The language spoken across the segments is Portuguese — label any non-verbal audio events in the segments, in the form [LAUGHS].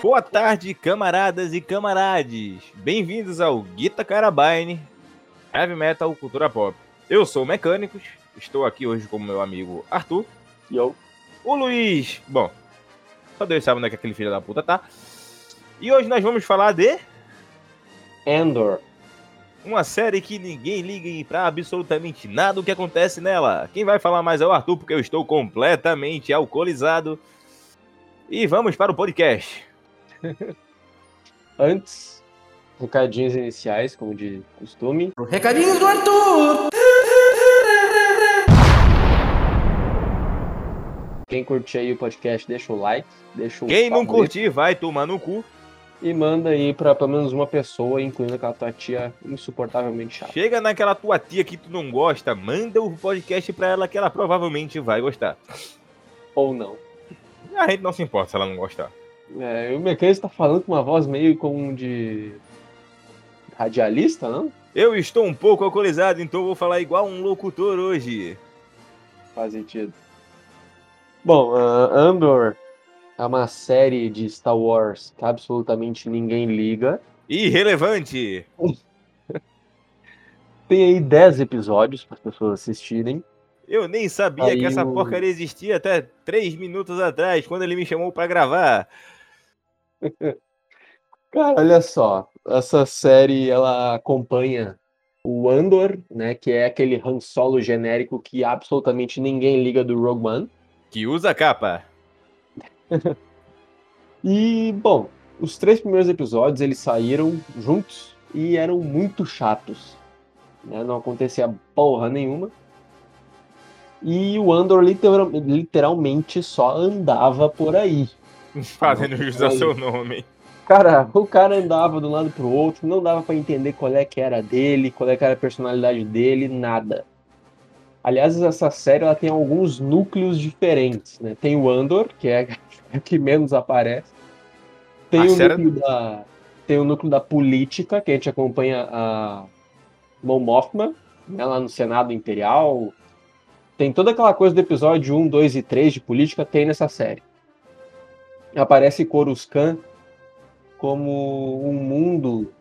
Boa tarde, camaradas e camarades. Bem-vindos ao Guita Carabine, Heavy Metal Cultura Pop. Eu sou o Mecânicos, estou aqui hoje com meu amigo Arthur. Yo. O Luiz, bom, só Deus sabe onde é que aquele filho da puta tá. E hoje nós vamos falar de Endor. uma série que ninguém liga pra absolutamente nada o que acontece nela. Quem vai falar mais é o Arthur, porque eu estou completamente alcoolizado. E vamos para o podcast. [LAUGHS] Antes, recadinhos iniciais, como de costume. Recadinhos do Arthur! Quem curtir aí o podcast, deixa o like, deixa o Quem não favorito curtir, vai tomar no cu. E manda aí pra pelo menos uma pessoa, incluindo aquela tua tia insuportavelmente chata. Chega naquela tua tia que tu não gosta, manda o podcast pra ela que ela provavelmente vai gostar. Ou não. A gente não se importa se ela não gostar. É, o mecânico tá falando com uma voz meio como de. radialista, não? Eu estou um pouco alcoolizado, então vou falar igual um locutor hoje. Faz sentido. Bom, ah, Andor é uma série de Star Wars que absolutamente ninguém liga. Irrelevante. [LAUGHS] Tem aí 10 episódios para as pessoas assistirem. Eu nem sabia Aí que essa o- porcaria existia até três minutos atrás, quando ele me chamou pra gravar. [LAUGHS] Cara, olha só, essa série ela acompanha o Andor, né, que é aquele Han Solo genérico que absolutamente ninguém liga do Rogue One. Que usa capa. [LAUGHS] E, bom, os três primeiros episódios eles saíram juntos e eram muito chatos. né, Não acontecia porra nenhuma. E o Andor literal- literalmente só andava por aí. [LAUGHS] Fazendo jus ao seu nome. Cara, o cara andava de um lado pro outro, não dava pra entender qual é que era dele, qual é que era a personalidade dele, nada. Aliás, essa série ela tem alguns núcleos diferentes, né? Tem o Andor, que é [LAUGHS] o que menos aparece. Tem A o série- núcleo da tem o núcleo da política, que a gente acompanha a Mon Mothma, né, lá no Senado Imperial. Tem toda aquela coisa do episódio 1, 2 e 3 de política, tem nessa série. Aparece Coruscant como um mundo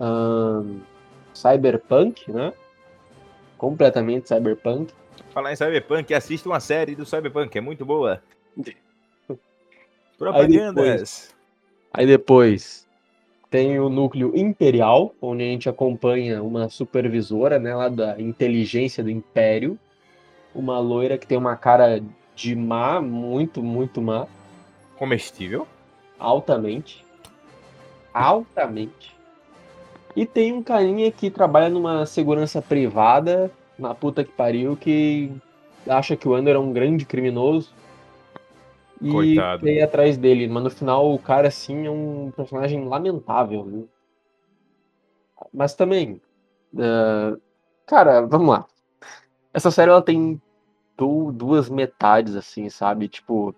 ahn, cyberpunk, né? Completamente cyberpunk. Falar em Cyberpunk, assista uma série do Cyberpunk, é muito boa. [LAUGHS] Propagandas. Aí depois tem o núcleo imperial, onde a gente acompanha uma supervisora, né, lá da inteligência do império, uma loira que tem uma cara de má, muito, muito má, Comestível. altamente, altamente. E tem um carinha que trabalha numa segurança privada, na puta que pariu, que acha que o Andor é um grande criminoso. E Coitado. ir atrás dele, mas no final o cara, assim, é um personagem lamentável, viu? Mas também, eh, cara, vamos lá. Essa série, ela tem du- duas metades, assim, sabe? Tipo,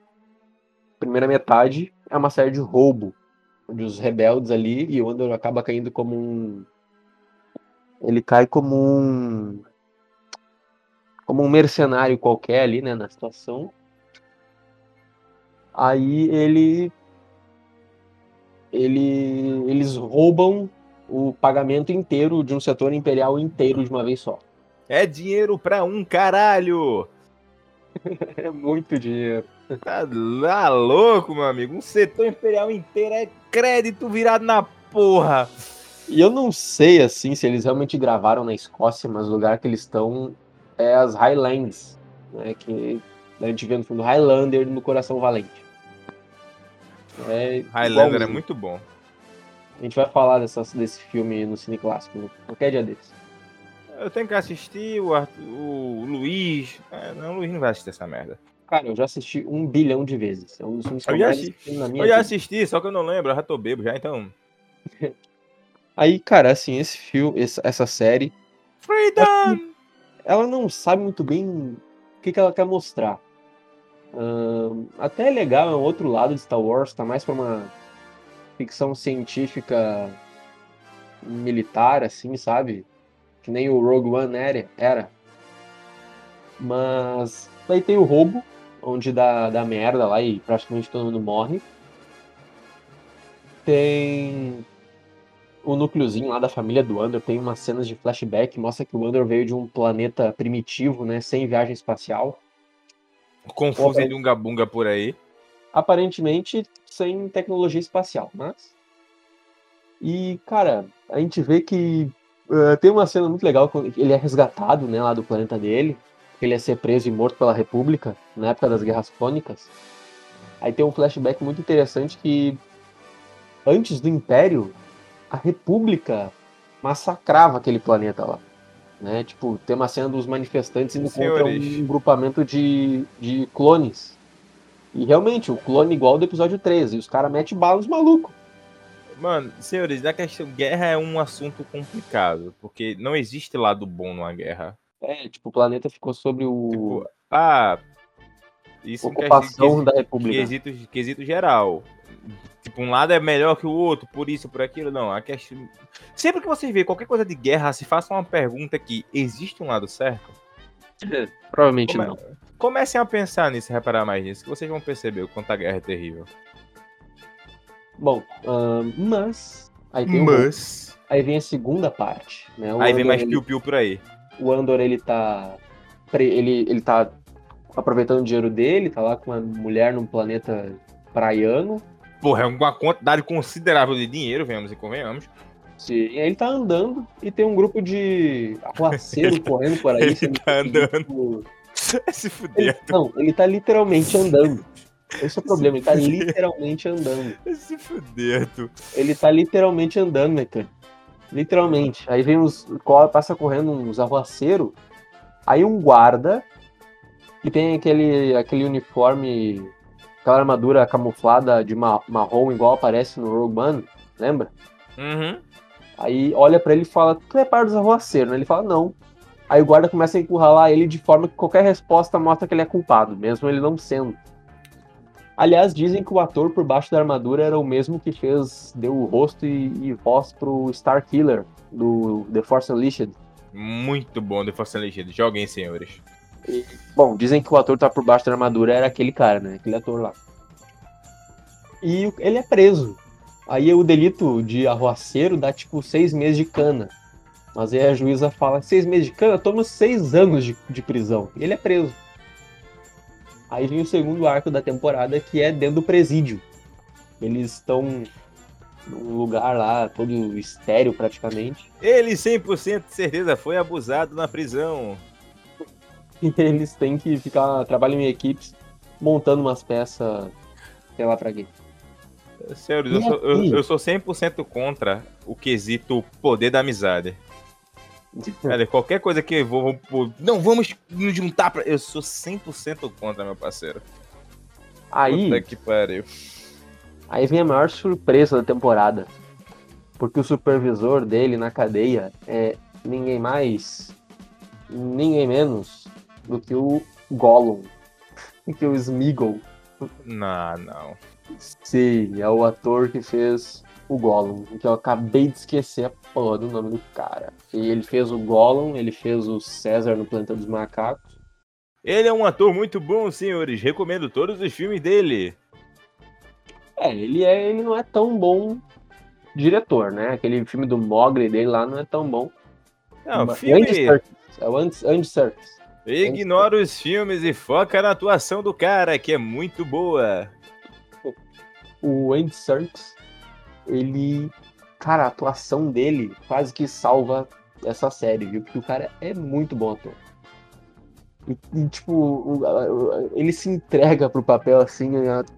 primeira metade é uma série de roubo, onde os rebeldes ali, e o Andor acaba caindo como um... Ele cai como um... Como um mercenário qualquer ali, né, na situação. Aí ele... Ele... Eles roubam o pagamento inteiro de um setor imperial inteiro de uma vez só. É dinheiro pra um caralho. [LAUGHS] É muito dinheiro. Tá lá louco, meu amigo. Um setor imperial inteiro é crédito virado na porra. E eu não sei, assim, se eles realmente gravaram na Escócia, mas o lugar que eles estão é as Highlands, né? Que a gente vê no filme Highlander no Coração Valente. É Highlander é muito bom. A gente vai falar dessas, desse filme no Cine Clássico, qualquer dia desses. Eu tenho que assistir o, Arthur- o Luiz. É, não, o Luiz não vai assistir essa merda. Cara, eu já assisti um bilhão de vezes. É um dos filmes que Eu já assisti- na minha Eu já assisti, só que eu não lembro, eu já tô bebo já, então. [LAUGHS] Aí, cara, assim, esse filme, essa, série, Freedom! ela não sabe muito bem o que, que ela quer mostrar. Ahn, até é legal, é um outro lado de Star Wars, tá mais pra uma ficção científica militar, assim, sabe? Que nem o Rogue One era. era. Mas daí tem o roubo, onde dá, dá merda lá e praticamente todo mundo morre. tem o núcleozinho lá da família do Andor, tem umas cenas de flashback, mostra que o Andor veio de um planeta primitivo, né, sem viagem espacial. Confuso de um gabunga por aí. Aparentemente sem tecnologia espacial, mas... E, cara, a gente vê que eh, tem uma cena muito legal, quando ele é resgatado, né, lá do planeta dele, ele ia ser preso e morto pela República, na época das Guerras Clônicas. Aí tem um flashback muito interessante que antes do Império, a República massacrava aquele planeta lá. Né? Tipo, tem uma cena dos manifestantes indo contra Senhores. um grupamento de, de clones. E realmente, o clone igual do episódio 13. E os caras metem bala nos malucos. Mano, senhores, a questão guerra é um assunto complicado, porque não existe lado bom numa guerra. É, tipo, o planeta ficou sobre o Tipo, ah, isso ocupação questão- da República. quesito, quesito geral. Tipo, um lado é melhor que o outro, por isso, por aquilo, não. A questão... Sempre que vocês verem qualquer coisa de guerra, se faça uma pergunta aqui, existe um lado certo? [LAUGHS] Provavelmente Come- não. Comecem a pensar nisso, reparar mais nisso, que vocês vão perceber o quanto a guerra é terrível. Bom, ahn, mas. Aí, Mas... aí vem a segunda parte. Né? O Aí vem mais ele- piu-piu por aí. O Andor ele tá ele, ele tá aproveitando o dinheiro dele, tá lá com uma mulher num planeta praiano. Porra, é uma quantidade considerável de dinheiro, venhamos e convenhamos. E aí ele tá andando e tem um grupo de arruaceiro [LAUGHS] correndo por aí. ele tá andando. por- [LAUGHS] Se Ele- fuder, não, ele tá literalmente andando. Esse é o [LAUGHS] problema, ele tá literalmente andando. se fuder, tu. Ele tá literalmente andando, né, cara? Literalmente. Aí vem uns. Passa correndo uns arruaceiros. Aí um guarda. Que tem aquele, aquele uniforme. Aquela armadura camuflada de ma- marrom, igual aparece no Rogue One. Lembra? Uhum. Aí olha pra ele e fala: Tu é par dos arruaceiros, né? Ele fala: Não. Aí o guarda começa a encurralar ele de forma que qualquer resposta mostra que ele é culpado, mesmo ele não sendo. Aliás, dizem que o ator por baixo da armadura era o mesmo que fez, deu o rosto e, e voz pro Star Killer do The Force Unleashed. Muito bom The Force Unleashed. Joguem, senhores. Bom, dizem que o ator tá por baixo da armadura era aquele cara, né? Aquele ator lá. E ele é preso. Aí o delito de arruaceiro dá tipo seis meses de cana. Mas aí a juíza fala, seis meses de cana, toma seis anos de, de prisão. E ele é preso. Aí vem o segundo arco da temporada, que é dentro do presídio. Eles estão num lugar lá, todo estéreo praticamente. Ele 100% de certeza foi abusado na prisão. E eles têm que ficar, trabalham em equipes, montando umas peças, sei lá pra quê. Senhores, eu sou, eu, eu sou 100% contra o quesito poder da amizade. Olha, qualquer coisa que eu vou, vou- Não, vamos nos juntar pra. Eu sou 100% contra, meu parceiro. Aí, Puta que pariu. aí vem a maior surpresa da temporada. Porque o supervisor dele na cadeia é ninguém mais, ninguém menos do que o Gollum. [LAUGHS] Que o Smeagol. Não, não. Sim, é o ator que fez o Gollum. Que eu acabei de esquecer a porra do nome do cara. E ele fez o Gollum, ele fez o César no Planeta dos Macacos. Ele é um ator muito bom, senhores. Recomendo todos os filmes dele. É, ele, é, ele não é tão bom diretor, né? Aquele filme do Mogli dele lá não é tão bom. Não, Mas- filme. Andy Serkis, É o Andy, Andy Serkis. Ignora os filmes e foca na atuação do cara, que é muito boa. O Andy Serkis, ele... Cara, a atuação dele quase que salva essa série, viu? Porque o cara é muito bom ator. E, e, tipo, ele se entrega pro papel assim,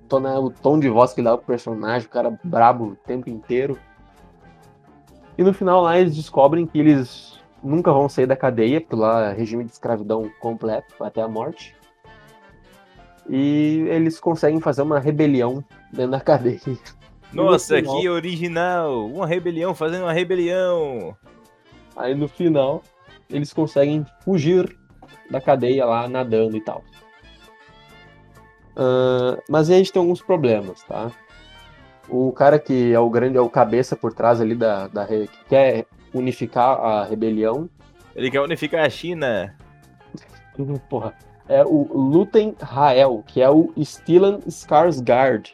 tona- o tom de voz que dá pro personagem, o cara brabo o tempo inteiro. E no final lá eles descobrem que eles nunca vão sair da cadeia, porque lá é regime de escravidão completo, até a morte. E eles conseguem fazer uma rebelião dentro da [LAUGHS] cadeia. Nossa, No final- que original! Uma rebelião fazendo uma rebelião. Aí no final, eles conseguem fugir da cadeia lá nadando e tal. Ah, mas aí a gente tem alguns problemas, tá? O cara que é o grande, é o cabeça por trás ali da, da que quer unificar a rebelião, Ele quer unificar a China. [LAUGHS] porra, é o Luten Rael, que é o Stellan Skarsgård.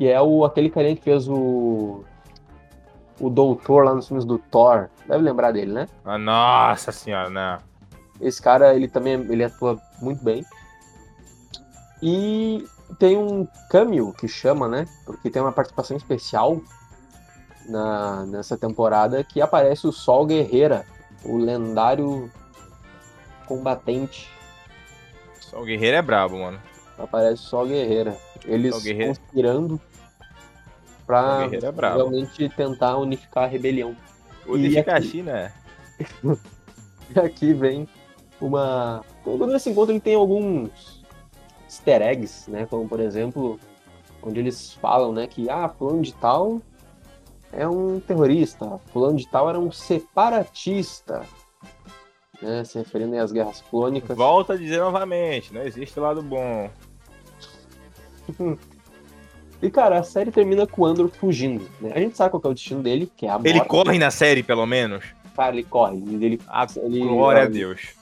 Que é o, aquele carinha que fez o. O doutor lá nos filmes do Thor. Deve lembrar dele, né? Ah, nossa senhora, né? Esse cara, ele também ele atua muito bem. E tem um cameo que chama, né? Porque tem uma participação especial na, nessa temporada que aparece o Sol Guerreira, o lendário combatente. Só o Guerreiro é brabo, mano. Aparece o Sol Guerreira. Eles Sol Guerreira. conspirando pra é realmente tentar unificar a rebelião. Unifica a aqui? China, é. [LAUGHS] E aqui vem uma. Quando nesse encontro ele tem alguns easter eggs, né? Como por exemplo, onde eles falam, né, que ah, fulano de tal é um terrorista, fulano de tal era um separatista. Né, se referindo às guerras clônicas. Volta a dizer novamente, não existe lado bom. [LAUGHS] E cara, a série termina com o Andor fugindo. Né? A gente sabe qual que é o destino dele, que é a morte. Ele corre na série, pelo menos. Cara, ele corre. Ele, Ah, ele, Glória a Deus.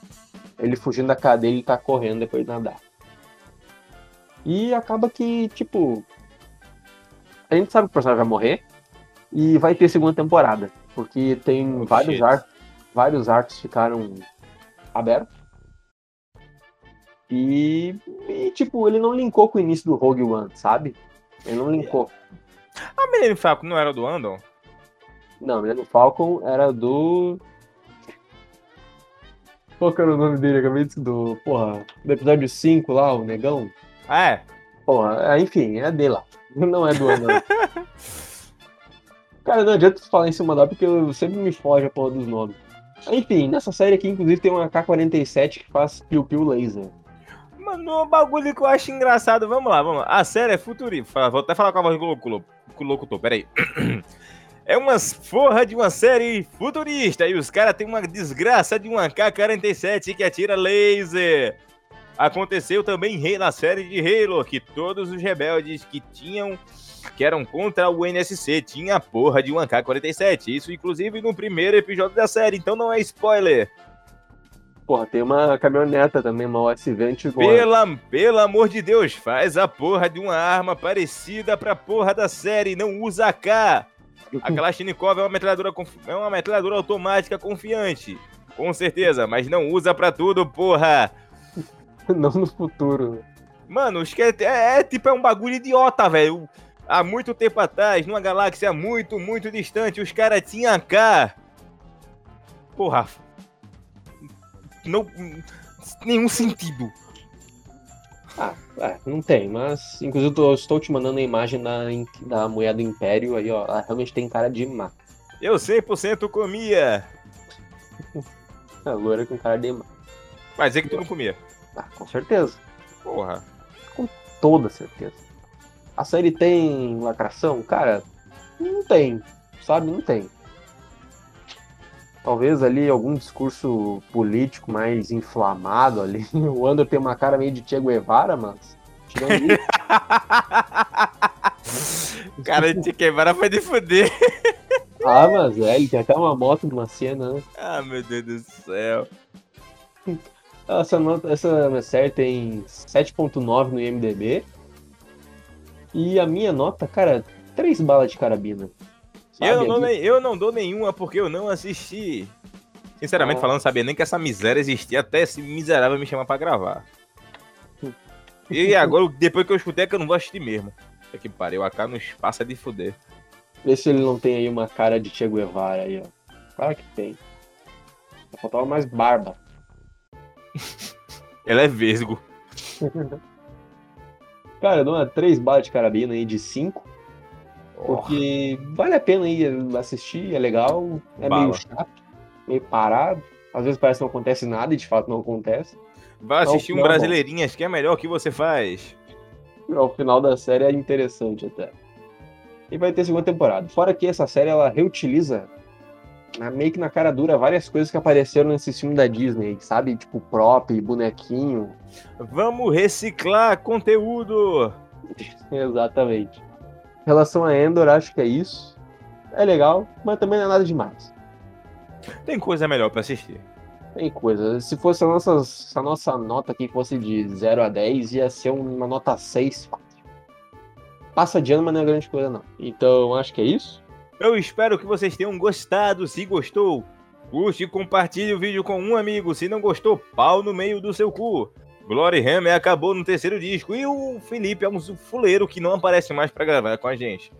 ele fugindo da cadeia, ele tá correndo depois de nadar. E acaba que, tipo. A gente sabe que o personagem vai morrer. E vai ter segunda temporada. Porque tem Oh, vários, shit. ar, vários arcos ficaram abertos. E, e, tipo, ele não linkou com o início do Rogue One, sabe? Ele não linkou. A Millennium Falcon não era do Andon? Não, Millennium Falcon era do. Qual que era o nome dele? Acabei de do. Porra, do episódio 5 lá, o negão. Ah, é. Porra, é, enfim, é dele lá. [LAUGHS] Não é do ano. não. [LAUGHS] Cara, não adianta tu falar em cima da porque eu sempre me foge a porra dos nomes. Enfim, nessa série aqui, inclusive, tem uma K-47 que faz piu-piu laser. Mano, um bagulho que eu acho engraçado. Vamos lá, vamos lá. A série é futurista. Vou até falar com a voz do locutor, peraí. [CLEARS THROAT] É uma porra de uma série futurista. E os caras têm uma desgraça de uma K-47 que atira laser. Aconteceu também na série de Halo, que todos os rebeldes que tinham. Que eram contra o NSC, tinha a porra de uma K-47. Isso, inclusive, no primeiro episódio da série, então não é spoiler. Porra, tem uma caminhoneta também, uma OSV antigona. Pela, pelo amor de Deus, faz a porra de uma arma parecida pra porra da série, não usa K. A [LAUGHS] Kalashnikov é uma metralhadora, é uma metralhadora automática confiante. Com certeza, mas não usa pra tudo, porra. [LAUGHS] Não no futuro. Mano, os que é, é, é tipo é um bagulho idiota, velho. Há muito tempo atrás, numa galáxia muito, muito distante, os caras tinham K. Porra. Não. Nenhum sentido. Ah, é, não tem, mas inclusive eu estou te mandando a imagem da, da mulher do Império aí, ó. Ela realmente tem cara de má. Eu 100% comia. A loira com cara de má. Vai dizer que tu não comia. Ah, com certeza. Porra. Toda certeza. A série tem lacração? Cara, não tem. Sabe? Não tem. Talvez ali algum discurso político mais inflamado ali. [LAUGHS] O Andor tem uma cara meio de Che Guevara, mas. Tirando isso. [LAUGHS] Cara, de quebrar foi de fuder. [LAUGHS] ah, mas é, ele tem até uma moto numa cena, né? Ah, meu Deus do céu. Essa, nota, essa série tem 7.9 no IMDB. E a minha nota, cara, 3 balas de carabina. Sabe? Eu não, eu não dou nenhuma porque eu não assisti. Sinceramente Ah. falando, sabia nem que essa miséria existia até esse miserável me chamar pra gravar. E agora, depois que eu escutei, é que eu não vou assistir mesmo. É que pariu, a cara não passa de fuder. Vê se ele não tem aí uma cara de Che Guevara aí, ó. Claro que tem. Só faltava mais barba. [LAUGHS] Ela é vesgo. [LAUGHS] Cara, eu dou uma 3 balas de carabina aí de 5. Porque vale a pena aí assistir, é legal. É Bala. meio chato, meio parado. Às vezes parece que não acontece nada e de fato não acontece. Vai assistir um Não, não, Brasileirinhas, que é melhor que você faz. Ao final da série é interessante até. E vai ter segunda temporada. Fora que essa série ela reutiliza meio que na cara dura várias coisas que apareceram nesse filme da Disney, sabe? Tipo prop, bonequinho. Vamos reciclar conteúdo. [LAUGHS] Exatamente. Em relação a Endor, acho que é isso. É legal, mas também não é nada demais. Tem coisa melhor pra assistir. Tem coisa. Se fosse a nossa, se a nossa nota aqui fosse de 0 a 10, ia ser uma nota 6 fácil. passa de ano, mas não é grande coisa, não. Então, acho que é isso. Eu espero que vocês tenham gostado. Se gostou, curte e compartilhe o vídeo com um amigo. Se não gostou, pau no meio do seu cu. Glory Hammer acabou no terceiro disco e o Felipe é um fuleiro que não aparece mais pra gravar com a gente.